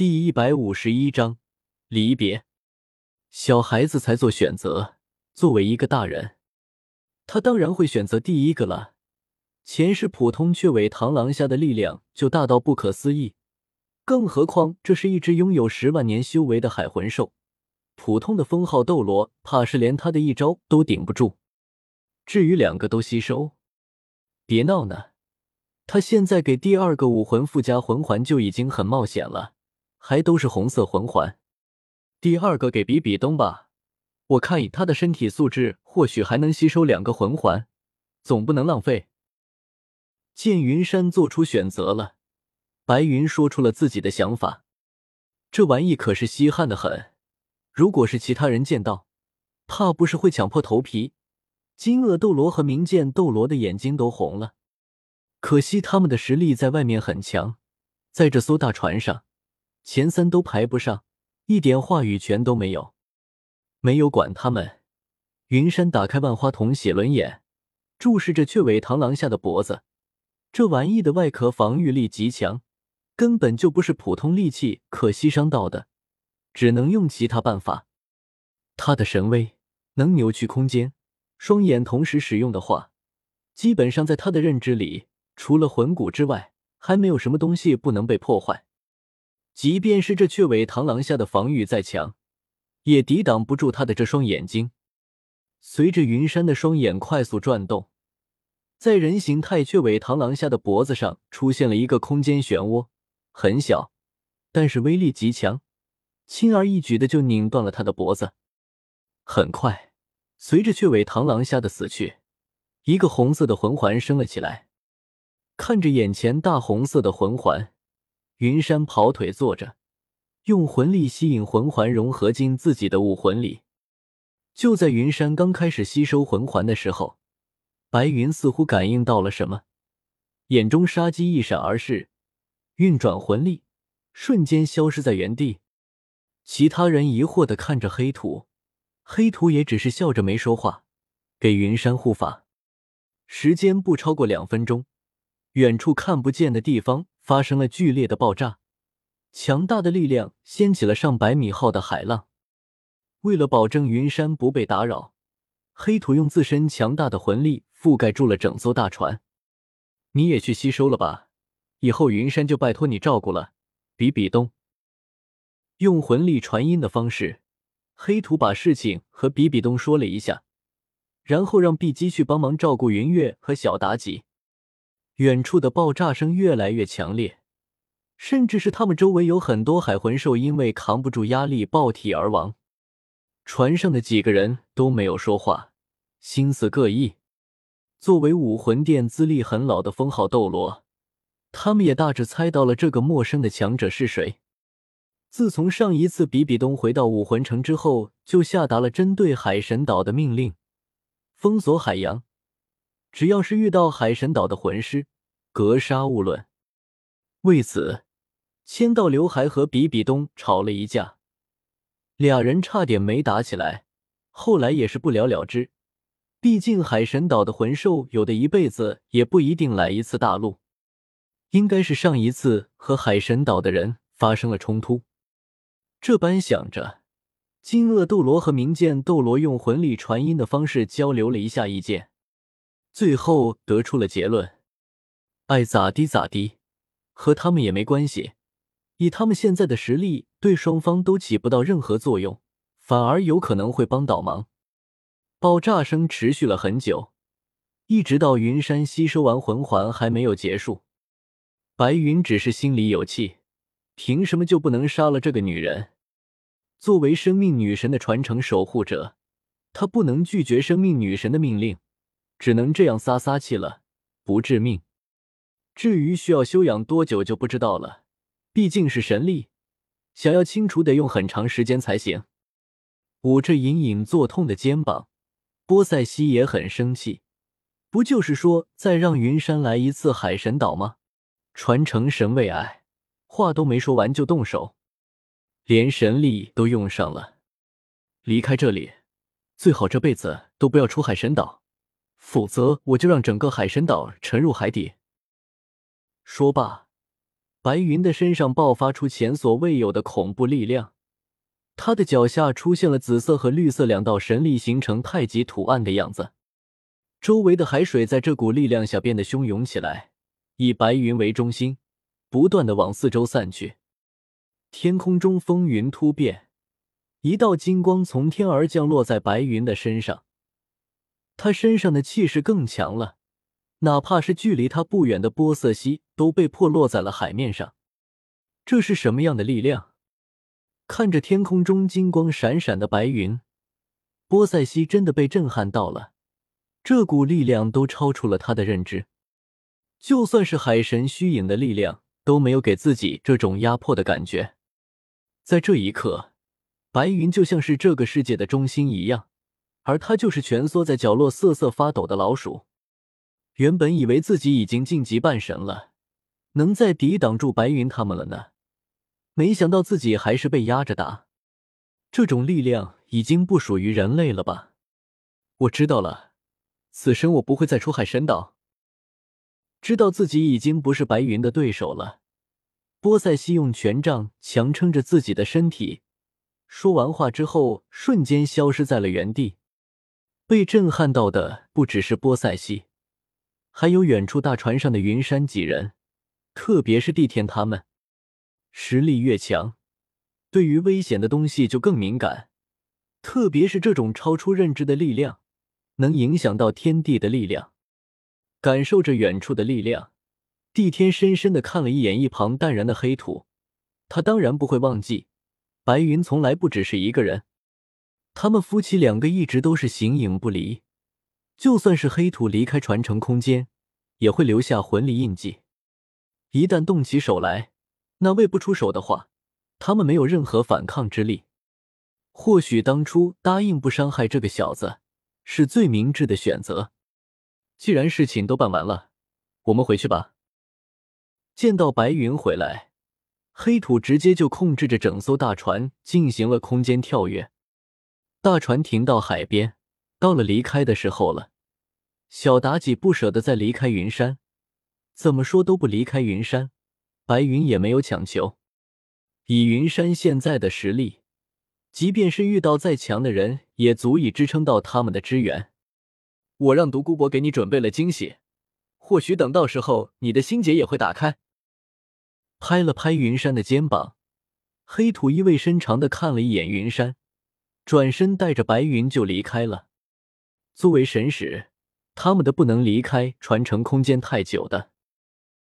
第一百五十一章离别。小孩子才做选择，作为一个大人，他当然会选择第一个了。前世普通雀尾螳螂下的力量就大到不可思议，更何况这是一只拥有十万年修为的海魂兽，普通的封号斗罗怕是连他的一招都顶不住。至于两个都吸收，别闹呢，他现在给第二个武魂附加魂环就已经很冒险了，还都是红色魂环。第二个给比比东吧，我看以他的身体素质，或许还能吸收两个魂环，总不能浪费。见云山做出选择了，白云说出了自己的想法。这玩意可是稀罕的很，如果是其他人见到，怕不是会抢破头皮。金鳄斗罗和明剑斗罗的眼睛都红了。可惜他们的实力在外面很强，在这艘大船上，前三都排不上。一点话语权都没有，没有管他们。云山打开万花筒写轮眼，注视着雀尾螳螂下的脖子。这玩意的外壳防御力极强，根本就不是普通利器可惜伤到的，只能用其他办法。他的神威能扭曲空间，双眼同时使用的话，基本上在他的认知里，除了魂骨之外，还没有什么东西不能被破坏。即便是这雀尾螳螂下的防御再强，也抵挡不住他的这双眼睛。随着云山的双眼快速转动，在人形态雀尾螳螂下的脖子上出现了一个空间漩涡，很小，但是威力极强，轻而易举的就拧断了他的脖子。很快，随着雀尾螳螂下的死去，一个红色的魂环升了起来。看着眼前大红色的魂环。云山跑腿坐着，用魂力吸引魂环融合进自己的武魂里。就在云山刚开始吸收魂环的时候，白云似乎感应到了什么，眼中杀机一闪而逝，运转魂力，瞬间消失在原地。其他人疑惑的看着黑土，黑土也只是笑着没说话，给云山护法。时间不超过两分钟，远处看不见的地方。发生了剧烈的爆炸，强大的力量掀起了上百米浩的海浪。为了保证云山不被打扰，黑土用自身强大的魂力覆盖住了整艘大船。你也去吸收了吧，以后云山就拜托你照顾了。比比东用魂力传音的方式，黑土把事情和比比东说了一下，然后让碧姬去帮忙照顾云月和小妲己。远处的爆炸声越来越强烈，甚至是他们周围有很多海魂兽因为扛不住压力爆体而亡。船上的几个人都没有说话，心思各异。作为武魂殿资历很老的封号斗罗，他们也大致猜到了这个陌生的强者是谁。自从上一次比比东回到武魂城之后，就下达了针对海神岛的命令，封锁海洋。只要是遇到海神岛的魂师，格杀勿论。为此，千道流还和比比东吵了一架，俩人差点没打起来，后来也是不了了之。毕竟海神岛的魂兽有的一辈子也不一定来一次大陆，应该是上一次和海神岛的人发生了冲突。这般想着，金鳄斗罗和明剑斗罗用魂力传音的方式交流了一下意见。最后得出了结论：爱咋地咋地，和他们也没关系。以他们现在的实力，对双方都起不到任何作用，反而有可能会帮倒忙。爆炸声持续了很久，一直到云山吸收完魂环还没有结束。白云只是心里有气，凭什么就不能杀了这个女人？作为生命女神的传承守护者，他不能拒绝生命女神的命令。只能这样撒撒气了，不致命。至于需要休养多久就不知道了，毕竟是神力，想要清除得用很长时间才行。捂着隐隐作痛的肩膀，波塞西也很生气。不就是说再让云山来一次海神岛吗？传承神位哎，话都没说完就动手，连神力都用上了。离开这里，最好这辈子都不要出海神岛。否则，我就让整个海神岛沉入海底。说罢，白云的身上爆发出前所未有的恐怖力量，他的脚下出现了紫色和绿色两道神力，形成太极图案的样子。周围的海水在这股力量下变得汹涌起来，以白云为中心，不断的往四周散去。天空中风云突变，一道金光从天而降，落在白云的身上。他身上的气势更强了。哪怕是距离他不远的波塞西都被迫落在了海面上，这是什么样的力量？看着天空中金光闪闪的白云，波塞西真的被震撼到了。这股力量都超出了他的认知，就算是海神虚影的力量都没有给自己这种压迫的感觉。在这一刻，白云就像是这个世界的中心一样，而他就是蜷缩在角落瑟瑟发抖的老鼠。原本以为自己已经晋级半神了，能再抵挡住白云他们了呢，没想到自己还是被压着打。这种力量已经不属于人类了吧？我知道了，此生我不会再出海神岛。知道自己已经不是白云的对手了，波塞西用权杖强撑着自己的身体，说完话之后，瞬间消失在了原地。被震撼到的不只是波塞西。还有远处大船上的云山几人，特别是地天他们，实力越强，对于危险的东西就更敏感。特别是这种超出认知的力量，能影响到天地的力量。感受着远处的力量，地天深深的看了一眼一旁淡然的黑土，他当然不会忘记，白云从来不只是一个人，他们夫妻两个一直都是形影不离。就算是黑土离开传承空间，也会留下魂力印记。一旦动起手来，那未不出手的话，他们没有任何反抗之力。或许当初答应不伤害这个小子，是最明智的选择。既然事情都办完了，我们回去吧。见到白云回来，黑土直接就控制着整艘大船进行了空间跳跃。大船停到海边。到了离开的时候了，小妲己不舍得再离开云山，怎么说都不离开云山。白云也没有强求，以云山现在的实力，即便是遇到再强的人，也足以支撑到他们的支援。我让独孤博给你准备了惊喜，或许等到时候你的心结也会打开。拍了拍云山的肩膀，黑土意味深长的看了一眼云山，转身带着白云就离开了。作为神使，他们的不能离开传承空间太久的。